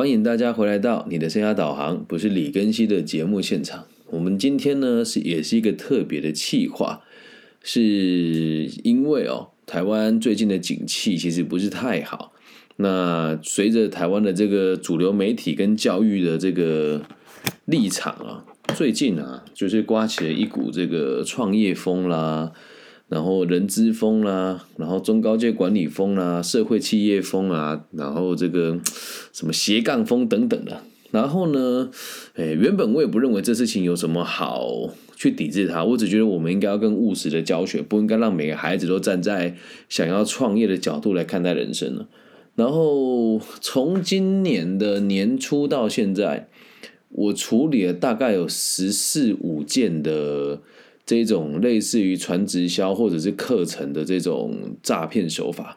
欢迎大家回来到你的生涯导航，不是李根熙的节目现场。我们今天呢是也是一个特别的企划，是因为哦，台湾最近的景气其实不是太好。那随着台湾的这个主流媒体跟教育的这个立场啊，最近啊就是刮起了一股这个创业风啦。然后人资风啦，然后中高阶管理风啦，社会企业风啊，然后这个什么斜杠风等等的。然后呢，诶，原本我也不认为这事情有什么好去抵制它，我只觉得我们应该要更务实的教学，不应该让每个孩子都站在想要创业的角度来看待人生了。然后从今年的年初到现在，我处理了大概有十四五件的。这种类似于传直销或者是课程的这种诈骗手法，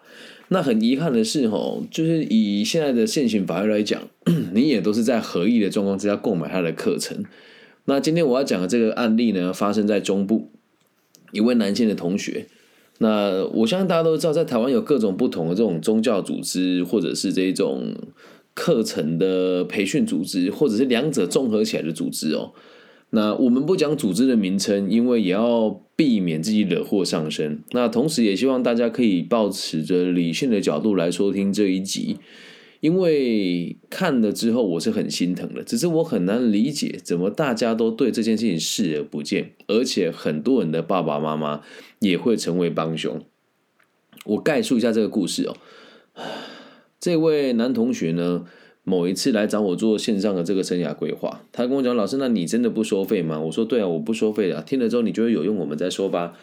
那很遗憾的是，吼，就是以现在的现行法律来讲，你也都是在合意的状况之下购买他的课程。那今天我要讲的这个案例呢，发生在中部一位男性的同学。那我相信大家都知道，在台湾有各种不同的这种宗教组织，或者是这种课程的培训组织，或者是两者综合起来的组织哦。那我们不讲组织的名称，因为也要避免自己惹祸上身。那同时也希望大家可以保持着理性的角度来收听这一集，因为看了之后我是很心疼的。只是我很难理解，怎么大家都对这件事情视而不见，而且很多人的爸爸妈妈也会成为帮凶。我概述一下这个故事哦，这位男同学呢。某一次来找我做线上的这个生涯规划，他跟我讲：“老师，那你真的不收费吗？”我说：“对啊，我不收费的。听了之后你觉得有用，我们再说吧。”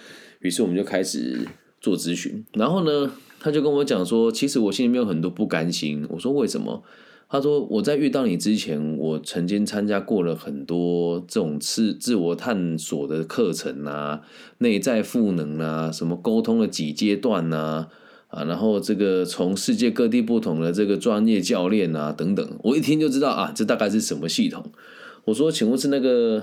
于是我们就开始做咨询。然后呢，他就跟我讲说：“其实我心里面有很多不甘心。”我说：“为什么？”他说：“我在遇到你之前，我曾经参加过了很多这种自自我探索的课程啊，内在赋能啊，什么沟通的几阶段啊。”啊，然后这个从世界各地不同的这个专业教练啊等等，我一听就知道啊，这大概是什么系统？我说，请问是那个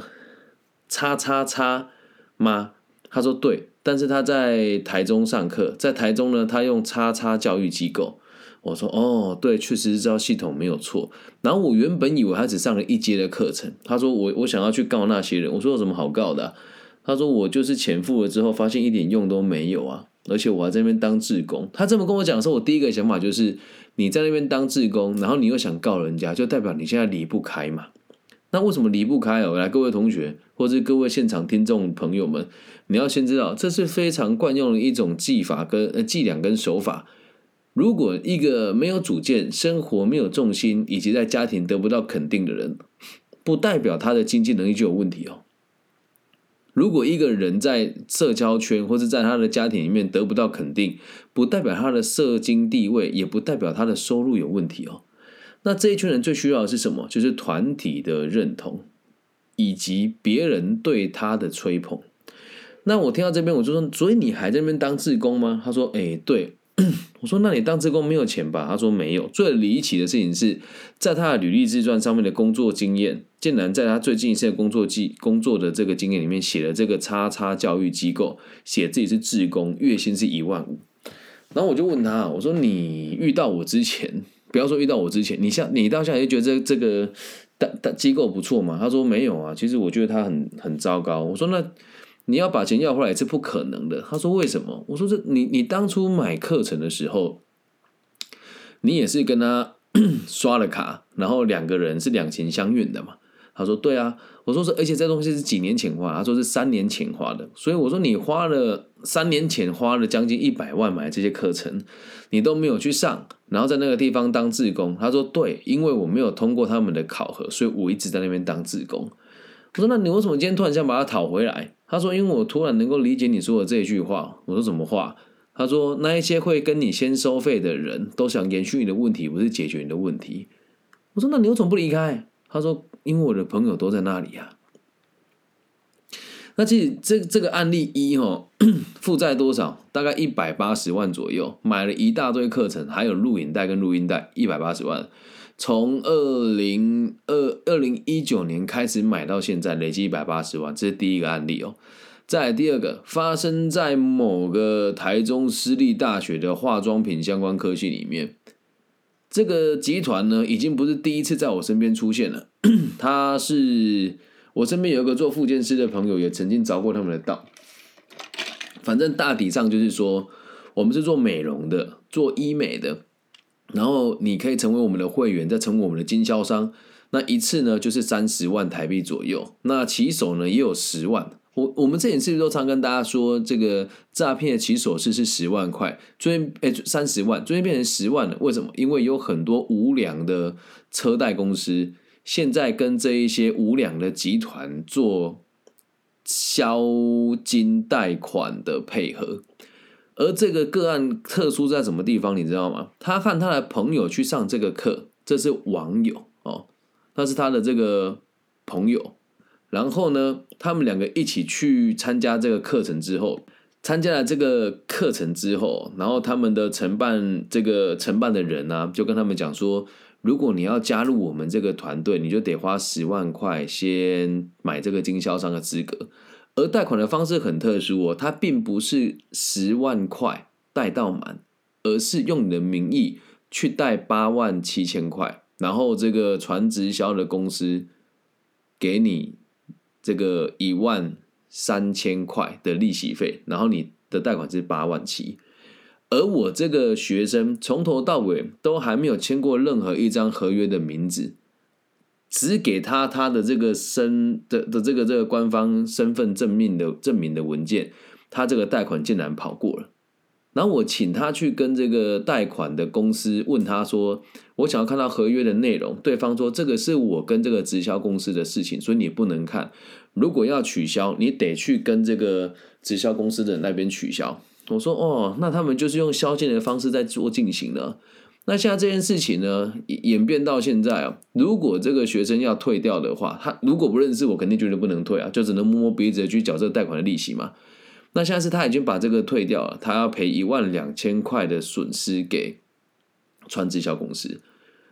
叉叉叉吗？他说对，但是他在台中上课，在台中呢，他用叉叉教育机构。我说哦，对，确实是这套系统没有错。然后我原本以为他只上了一阶的课程，他说我我想要去告那些人，我说有什么好告的？他说我就是钱付了之后，发现一点用都没有啊。而且我还在那边当志工，他这么跟我讲的时候，我第一个想法就是，你在那边当志工，然后你又想告人家，就代表你现在离不开嘛。那为什么离不开哦？来，各位同学，或者各位现场听众朋友们，你要先知道，这是非常惯用的一种技法跟伎俩跟手法。如果一个没有主见、生活没有重心，以及在家庭得不到肯定的人，不代表他的经济能力就有问题哦。如果一个人在社交圈或是在他的家庭里面得不到肯定，不代表他的社经地位，也不代表他的收入有问题哦。那这一群人最需要的是什么？就是团体的认同，以及别人对他的吹捧。那我听到这边，我就说：所以你还在那边当志工吗？他说：哎，对。我说：“那你当职工没有钱吧？”他说：“没有。”最离奇的事情是在他的履历自传上面的工作经验，竟然在他最近一次工作记工作的这个经验里面写了这个叉叉教育机构，写自己是职工，月薪是一万五。然后我就问他：“我说你遇到我之前，不要说遇到我之前，你像你到现在就觉得这这个大大机构不错吗？”他说：“没有啊，其实我觉得他很很糟糕。”我说：“那。”你要把钱要回来是不可能的。他说：“为什么？”我说：“这你你当初买课程的时候，你也是跟他 刷了卡，然后两个人是两情相悦的嘛？”他说：“对啊。”我说：“是，而且这东西是几年前花。”他说：“是三年前花的。”所以我说：“你花了三年前花了将近一百万买这些课程，你都没有去上，然后在那个地方当志工。”他说：“对，因为我没有通过他们的考核，所以我一直在那边当志工。”我说：“那你为什么今天突然想把它讨回来？”他说：“因为我突然能够理解你说的这一句话。”我说：“什么话？”他说：“那一些会跟你先收费的人都想延续你的问题，不是解决你的问题。”我说：“那你为什么不离开？”他说：“因为我的朋友都在那里呀。”那其实这这个案例一哈，负债多少？大概一百八十万左右，买了一大堆课程，还有录影带跟录音带，一百八十万。从二零二二零一九年开始买到现在，累计一百八十万，这是第一个案例哦。再第二个，发生在某个台中私立大学的化妆品相关科系里面，这个集团呢，已经不是第一次在我身边出现了。他是我身边有一个做复健师的朋友，也曾经着过他们的道。反正大体上就是说，我们是做美容的，做医美的。然后你可以成为我们的会员，再成为我们的经销商。那一次呢，就是三十万台币左右。那起手呢，也有十万。我我们这件事都常跟大家说，这个诈骗的起手是是十万块，最近哎三十万，最近变成十万了。为什么？因为有很多无良的车贷公司，现在跟这一些无良的集团做销金贷款的配合。而这个个案特殊在什么地方，你知道吗？他和他的朋友去上这个课，这是网友哦，那是他的这个朋友。然后呢，他们两个一起去参加这个课程之后，参加了这个课程之后，然后他们的承办这个承办的人呢，就跟他们讲说，如果你要加入我们这个团队，你就得花十万块先买这个经销商的资格。而贷款的方式很特殊哦，它并不是十万块贷到满，而是用你的名义去贷八万七千块，然后这个传直销的公司给你这个一万三千块的利息费，然后你的贷款是八万七。而我这个学生从头到尾都还没有签过任何一张合约的名字。只给他他的这个身的的这个这个官方身份证明的证明的文件，他这个贷款竟然跑过了。然后我请他去跟这个贷款的公司问他说：“我想要看到合约的内容。”对方说：“这个是我跟这个直销公司的事情，所以你不能看。如果要取消，你得去跟这个直销公司的那边取消。”我说：“哦，那他们就是用消件的方式在做进行的。”那现在这件事情呢，演变到现在啊，如果这个学生要退掉的话，他如果不认识我，肯定觉得不能退啊，就只能摸摸鼻子去缴这个贷款的利息嘛。那现在是他已经把这个退掉了，他要赔一万两千块的损失给川直销公司。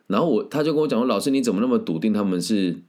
然后我他就跟我讲说：“老师，你怎么那么笃定他们是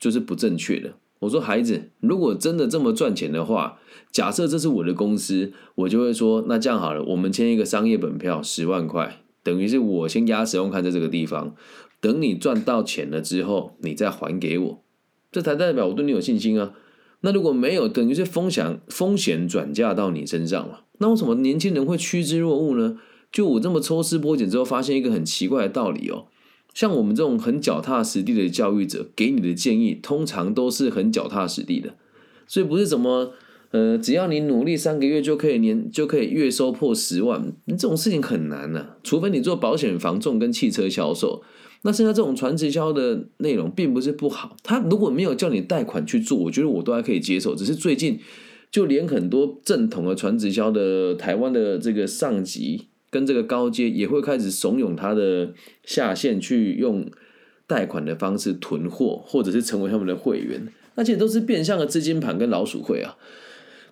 就是不正确的？”我说：“孩子，如果真的这么赚钱的话，假设这是我的公司，我就会说，那这样好了，我们签一个商业本票，十万块。”等于是我先压十万块在这个地方，等你赚到钱了之后，你再还给我，这才代表我对你有信心啊。那如果没有，等于是风险风险转嫁到你身上了。那为什么年轻人会趋之若鹜呢？就我这么抽丝剥茧之后，发现一个很奇怪的道理哦。像我们这种很脚踏实地的教育者，给你的建议通常都是很脚踏实地的，所以不是什么。呃，只要你努力三个月就可以年就可以月收破十万，这种事情很难呢。除非你做保险、防重跟汽车销售。那现在这种传直销的内容并不是不好，他如果没有叫你贷款去做，我觉得我都还可以接受。只是最近就连很多正统的传直销的台湾的这个上级跟这个高阶也会开始怂恿他的下线去用贷款的方式囤货，或者是成为他们的会员，那些都是变相的资金盘跟老鼠会啊。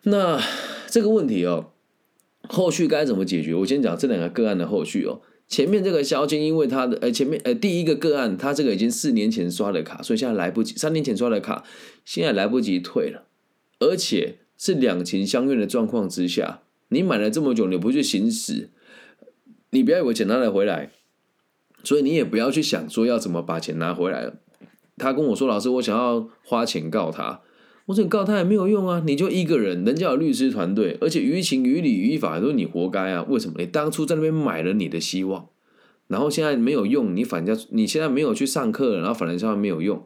那这个问题哦，后续该怎么解决？我先讲这两个个案的后续哦。前面这个肖金，因为他的呃前面呃第一个个案，他这个已经四年前刷的卡，所以现在来不及。三年前刷的卡，现在来不及退了，而且是两情相悦的状况之下，你买了这么久，你不去行使，你不要以为钱拿得回来，所以你也不要去想说要怎么把钱拿回来。他跟我说：“老师，我想要花钱告他。”我说你告他也没有用啊，你就一个人，人家有律师团队，而且于情于理于法都是你活该啊！为什么？你当初在那边买了你的希望，然后现在没有用，你反家你现在没有去上课，然后反正上没有用，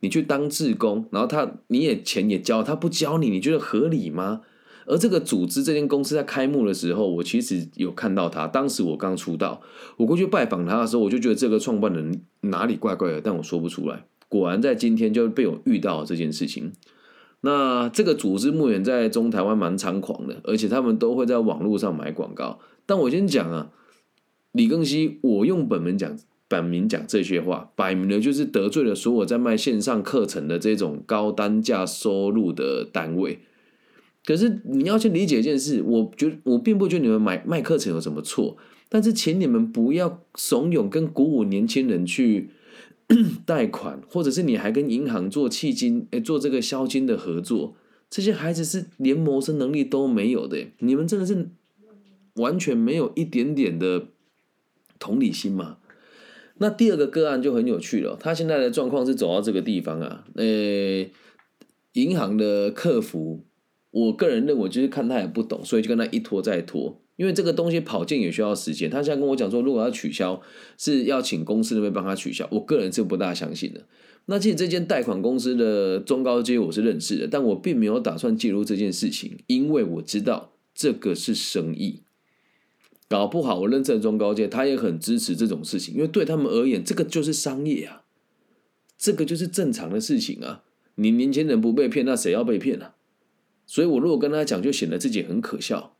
你去当志工，然后他你也钱也交，他不教你，你觉得合理吗？而这个组织这间公司在开幕的时候，我其实有看到他，当时我刚出道，我过去拜访他的时候，我就觉得这个创办人哪里怪怪的，但我说不出来。果然在今天就被我遇到这件事情。那这个组织目前在中台湾蛮猖狂的，而且他们都会在网络上买广告。但我先讲啊，李庚希，我用本名讲，本名讲这些话，摆明了就是得罪了所有在卖线上课程的这种高单价收入的单位。可是你要去理解一件事，我觉得我并不觉得你们买卖课程有什么错，但是请你们不要怂恿跟鼓舞年轻人去。贷款，或者是你还跟银行做契金，哎，做这个销金的合作，这些孩子是连谋生能力都没有的，你们真的是完全没有一点点的同理心吗？那第二个个案就很有趣了，他现在的状况是走到这个地方啊，呃，银行的客服，我个人认为就是看他也不懂，所以就跟他一拖再拖。因为这个东西跑件也需要时间，他现在跟我讲说，如果要取消，是要请公司那边帮他取消。我个人是不大相信的。那其实这间贷款公司的中高阶我是认识的，但我并没有打算介入这件事情，因为我知道这个是生意，搞不好我认识的中高阶他也很支持这种事情，因为对他们而言，这个就是商业啊，这个就是正常的事情啊。你年轻人不被骗，那谁要被骗啊？所以我如果跟他讲，就显得自己很可笑。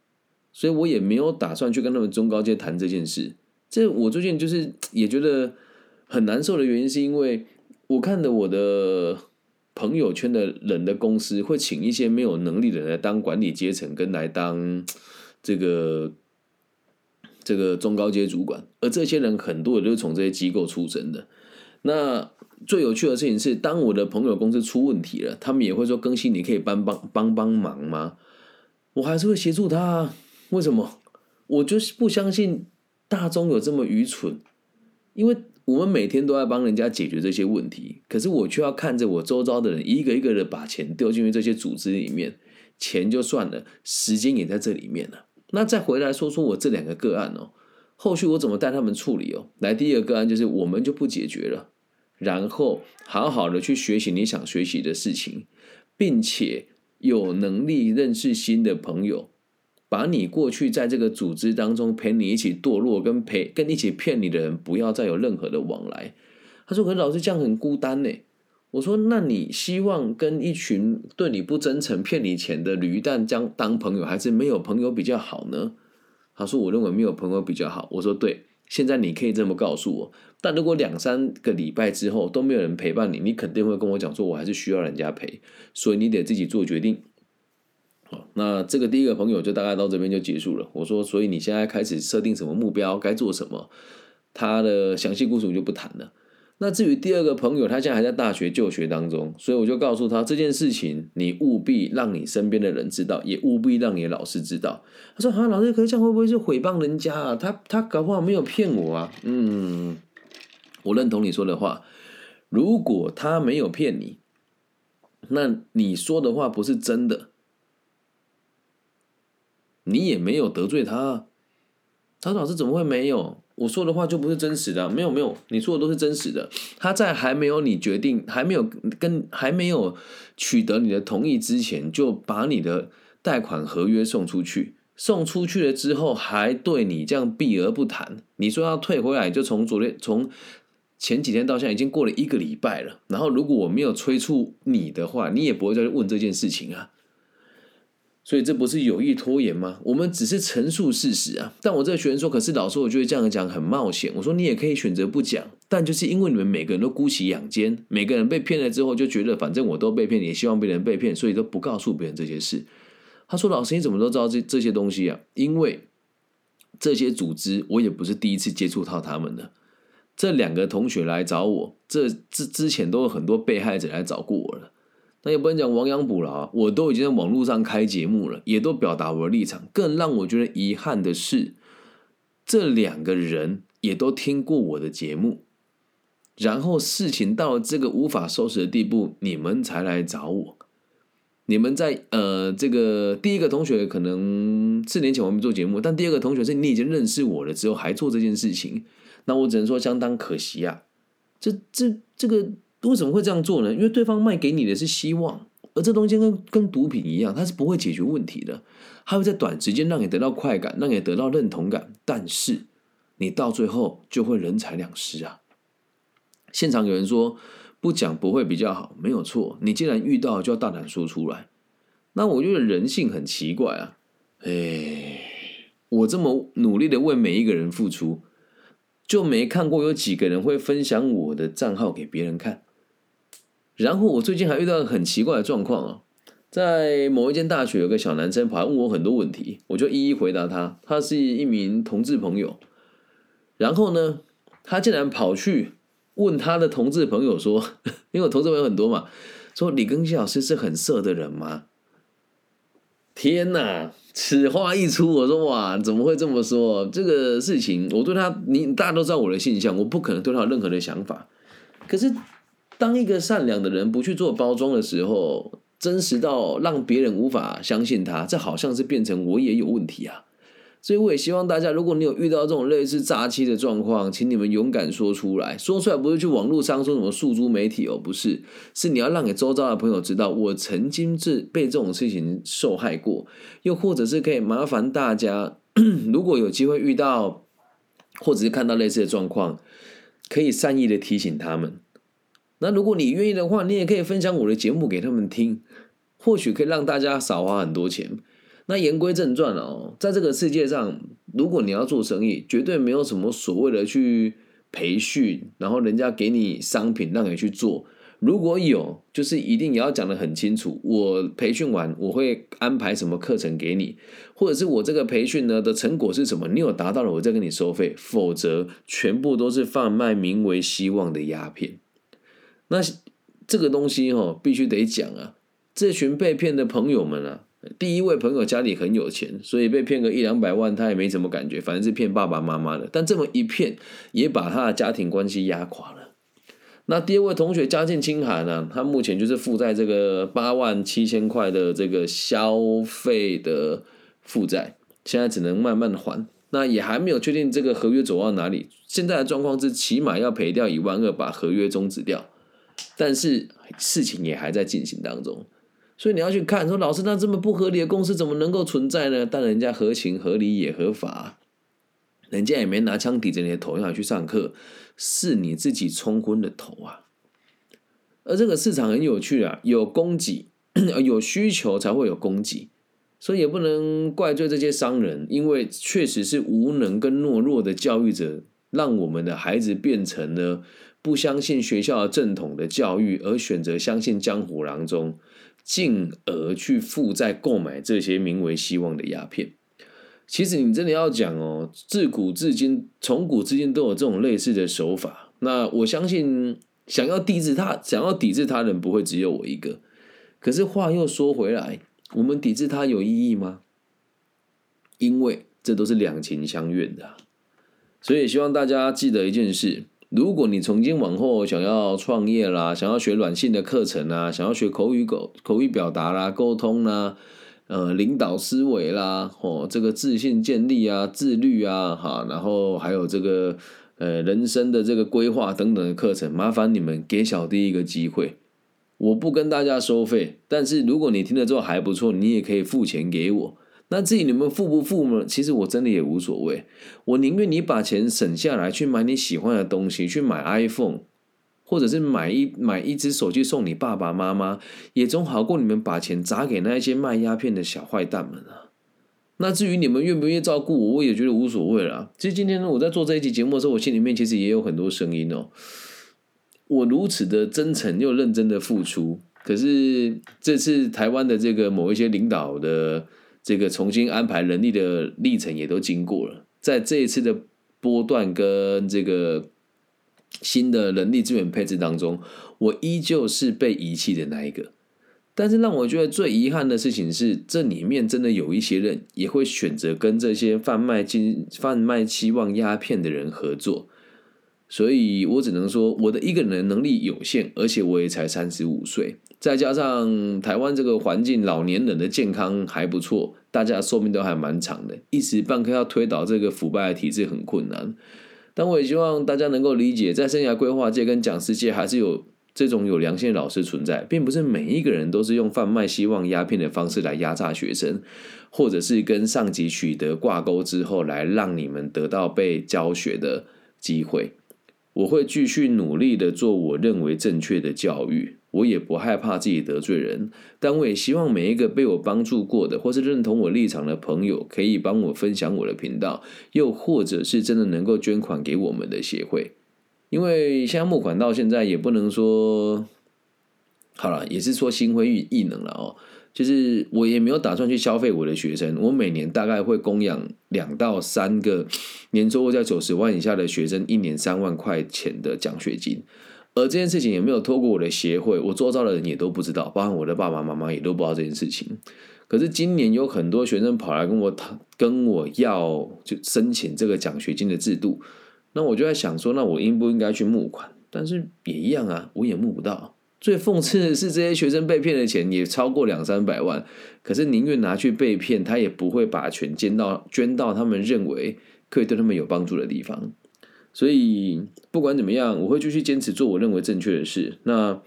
所以我也没有打算去跟他们中高阶谈这件事。这我最近就是 也觉得很难受的原因，是因为我看的我的朋友圈的人的公司会请一些没有能力的人来当管理阶层，跟来当 这个这个中高阶主管，而这些人很多也都是从这些机构出身的。那最有趣的事情是，当我的朋友公司出问题了，他们也会说：“更新，你可以帮帮帮帮忙吗？”我还是会协助他。为什么？我就是不相信大众有这么愚蠢，因为我们每天都在帮人家解决这些问题，可是我却要看着我周遭的人一个一个的把钱丢进去这些组织里面，钱就算了，时间也在这里面了。那再回来说说我这两个个案哦，后续我怎么带他们处理哦？来，第一个个案就是我们就不解决了，然后好好的去学习你想学习的事情，并且有能力认识新的朋友。把你过去在这个组织当中陪你一起堕落、跟陪跟一起骗你的人，不要再有任何的往来。他说：“可是老师这样很孤单呢。”我说：“那你希望跟一群对你不真诚、骗你钱的驴蛋将当朋友，还是没有朋友比较好呢？”他说：“我认为没有朋友比较好。”我说：“对，现在你可以这么告诉我。但如果两三个礼拜之后都没有人陪伴你，你肯定会跟我讲说，我还是需要人家陪，所以你得自己做决定。”那这个第一个朋友就大概到这边就结束了。我说，所以你现在开始设定什么目标，该做什么？他的详细故事我就不谈了。那至于第二个朋友，他现在还在大学就学当中，所以我就告诉他这件事情，你务必让你身边的人知道，也务必让你老师知道。他说：“啊，老师，可是这样会不会是诽谤人家啊？他他搞不好没有骗我啊。”嗯，我认同你说的话。如果他没有骗你，那你说的话不是真的。你也没有得罪他，他说：“老师怎么会没有？我说的话就不是真实的，没有没有，你说的都是真实的。他在还没有你决定，还没有跟还没有取得你的同意之前，就把你的贷款合约送出去，送出去了之后，还对你这样避而不谈。你说要退回来，就从昨天从前几天到现在已经过了一个礼拜了。然后如果我没有催促你的话，你也不会再去问这件事情啊。”所以这不是有意拖延吗？我们只是陈述事实啊。但我这个学生说，可是老师，我觉得这样讲很冒险。我说你也可以选择不讲，但就是因为你们每个人都姑息养奸，每个人被骗了之后就觉得反正我都被骗，也希望别人被骗，所以都不告诉别人这些事。他说：“老师，你怎么都知道这这些东西啊？因为这些组织我也不是第一次接触到他们的。这两个同学来找我，这之之前都有很多被害者来找过我了。”那也不能讲亡羊补牢，我都已经在网络上开节目了，也都表达我的立场。更让我觉得遗憾的是，这两个人也都听过我的节目，然后事情到了这个无法收拾的地步，你们才来找我。你们在呃，这个第一个同学可能四年前我们做节目，但第二个同学是你已经认识我了之后还做这件事情，那我只能说相当可惜啊。这这这个。为什么会这样做呢？因为对方卖给你的是希望，而这东西跟跟毒品一样，它是不会解决问题的。它会在短时间让你得到快感，让你得到认同感，但是你到最后就会人财两失啊！现场有人说不讲不会比较好，没有错。你既然遇到，就要大胆说出来。那我觉得人性很奇怪啊！哎，我这么努力的为每一个人付出，就没看过有几个人会分享我的账号给别人看。然后我最近还遇到很奇怪的状况啊，在某一间大学有个小男生跑来问我很多问题，我就一一回答他。他是一名同志朋友，然后呢，他竟然跑去问他的同志朋友说：“ 因为我同志朋友很多嘛，说李庚希老师是很色的人吗？”天哪！此话一出，我说哇，怎么会这么说？这个事情，我对他，你大家都知道我的性向，我不可能对他有任何的想法。可是，当一个善良的人不去做包装的时候，真实到让别人无法相信他，这好像是变成我也有问题啊。所以我也希望大家，如果你有遇到这种类似诈欺的状况，请你们勇敢说出来。说出来不是去网络上说什么诉诸媒体哦，不是，是你要让给周遭的朋友知道，我曾经是被这种事情受害过。又或者是可以麻烦大家，如果有机会遇到，或者是看到类似的状况，可以善意的提醒他们。那如果你愿意的话，你也可以分享我的节目给他们听，或许可以让大家少花很多钱。那言归正传哦，在这个世界上，如果你要做生意，绝对没有什么所谓的去培训，然后人家给你商品让你去做。如果有，就是一定也要讲的很清楚。我培训完，我会安排什么课程给你，或者是我这个培训呢的成果是什么？你有达到了，我再跟你收费。否则，全部都是贩卖名为希望的鸦片。那这个东西哦，必须得讲啊。这群被骗的朋友们啊。第一位朋友家里很有钱，所以被骗个一两百万，他也没什么感觉，反正是骗爸爸妈妈的。但这么一骗，也把他的家庭关系压垮了。那第二位同学家境清寒呢，他目前就是负债这个八万七千块的这个消费的负债，现在只能慢慢还。那也还没有确定这个合约走到哪里。现在的状况是，起码要赔掉一万二，把合约终止掉。但是事情也还在进行当中。所以你要去看，说老师，那这么不合理的公司怎么能够存在呢？但人家合情合理也合法，人家也没拿枪抵着你的头要去上课，是你自己冲昏了头啊！而这个市场很有趣啊，有供给，有需求才会有供给，所以也不能怪罪这些商人，因为确实是无能跟懦弱的教育者，让我们的孩子变成了不相信学校的正统的教育，而选择相信江湖郎中。进而去负债购买这些名为希望的鸦片。其实你真的要讲哦，自古至今，从古至今都有这种类似的手法。那我相信，想要抵制他，想要抵制他人，不会只有我一个。可是话又说回来，我们抵制他有意义吗？因为这都是两情相愿的。所以希望大家记得一件事。如果你从今往后想要创业啦，想要学软性的课程啊，想要学口语口口语表达啦、沟通啦，呃，领导思维啦，哦，这个自信建立啊、自律啊，哈，然后还有这个呃人生的这个规划等等的课程，麻烦你们给小弟一个机会，我不跟大家收费，但是如果你听了之后还不错，你也可以付钱给我。那至于你们付不付呢？其实我真的也无所谓，我宁愿你把钱省下来去买你喜欢的东西，去买 iPhone，或者是买一买一只手机送你爸爸妈妈，也总好过你们把钱砸给那些卖鸦片的小坏蛋们啊。那至于你们愿不愿意照顾我，我也觉得无所谓了。其实今天呢，我在做这一期节目的时候，我心里面其实也有很多声音哦。我如此的真诚又认真的付出，可是这次台湾的这个某一些领导的。这个重新安排人力的历程也都经过了，在这一次的波段跟这个新的人力资源配置当中，我依旧是被遗弃的那一个。但是让我觉得最遗憾的事情是，这里面真的有一些人也会选择跟这些贩卖金、贩卖期望鸦片的人合作。所以我只能说，我的一个人能力有限，而且我也才三十五岁。再加上台湾这个环境，老年人的健康还不错，大家寿命都还蛮长的，一时半刻要推倒这个腐败的体制很困难。但我也希望大家能够理解，在生涯规划界跟讲师界，还是有这种有良心的老师存在，并不是每一个人都是用贩卖希望鸦片的方式来压榨学生，或者是跟上级取得挂钩之后，来让你们得到被教学的机会。我会继续努力的做我认为正确的教育。我也不害怕自己得罪人，但我也希望每一个被我帮助过的，或是认同我立场的朋友，可以帮我分享我的频道，又或者是真的能够捐款给我们的协会。因为现在募款到现在也不能说好了，也是说心灰意冷了哦。就是我也没有打算去消费我的学生，我每年大概会供养两到三个年收入在九十万以下的学生，一年三万块钱的奖学金。而这件事情也没有透过我的协会，我周遭的人也都不知道，包含我的爸爸妈妈也都不知道这件事情。可是今年有很多学生跑来跟我谈，跟我要就申请这个奖学金的制度，那我就在想说，那我应不应该去募款？但是也一样啊，我也募不到。最讽刺的是，这些学生被骗的钱也超过两三百万，可是宁愿拿去被骗，他也不会把钱捐到捐到他们认为可以对他们有帮助的地方。所以不管怎么样，我会继续坚持做我认为正确的事。那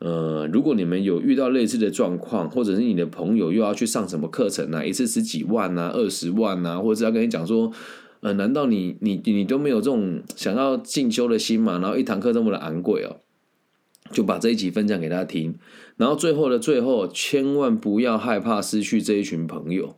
呃，如果你们有遇到类似的状况，或者是你的朋友又要去上什么课程啊，一次十几万啊、二十万啊，或者要跟你讲说，呃，难道你你你都没有这种想要进修的心吗？然后一堂课这么的昂贵哦，就把这一集分享给大家听。然后最后的最后，千万不要害怕失去这一群朋友。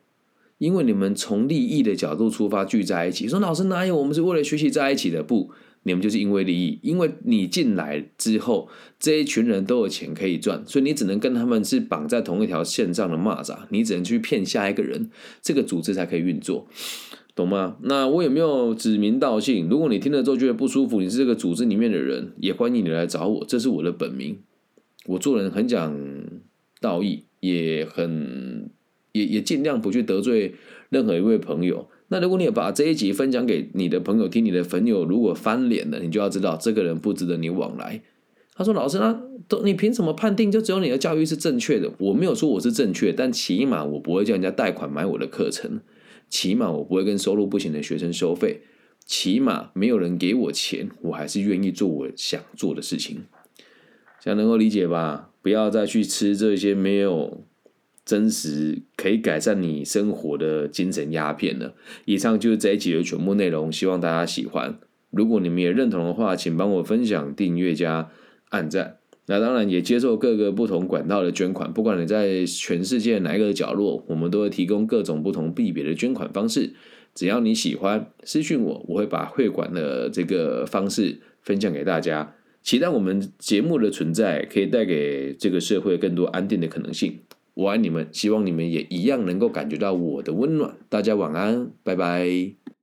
因为你们从利益的角度出发聚在一起，说老师哪有我们是为了学习在一起的？不，你们就是因为利益。因为你进来之后，这一群人都有钱可以赚，所以你只能跟他们是绑在同一条线上的蚂蚱，你只能去骗下一个人，这个组织才可以运作，懂吗？那我有没有指名道姓？如果你听了之后觉得不舒服，你是这个组织里面的人，也欢迎你来找我，这是我的本名。我做人很讲道义，也很。也也尽量不去得罪任何一位朋友。那如果你把这一集分享给你的朋友听，你的朋友如果翻脸了，你就要知道这个人不值得你往来。他说：“老师，那都你凭什么判定就只有你的教育是正确的？我没有说我是正确，但起码我不会叫人家贷款买我的课程，起码我不会跟收入不行的学生收费，起码没有人给我钱，我还是愿意做我想做的事情。这样能够理解吧？不要再去吃这些没有。”真实可以改善你生活的精神鸦片了。以上就是这一集的全部内容，希望大家喜欢。如果你们也认同的话，请帮我分享、订阅加按赞。那当然也接受各个不同管道的捐款，不管你在全世界哪一个角落，我们都会提供各种不同币别的捐款方式。只要你喜欢，私讯我，我会把汇款的这个方式分享给大家。期待我们节目的存在，可以带给这个社会更多安定的可能性。我爱你们，希望你们也一样能够感觉到我的温暖。大家晚安，拜拜。